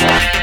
Yeah.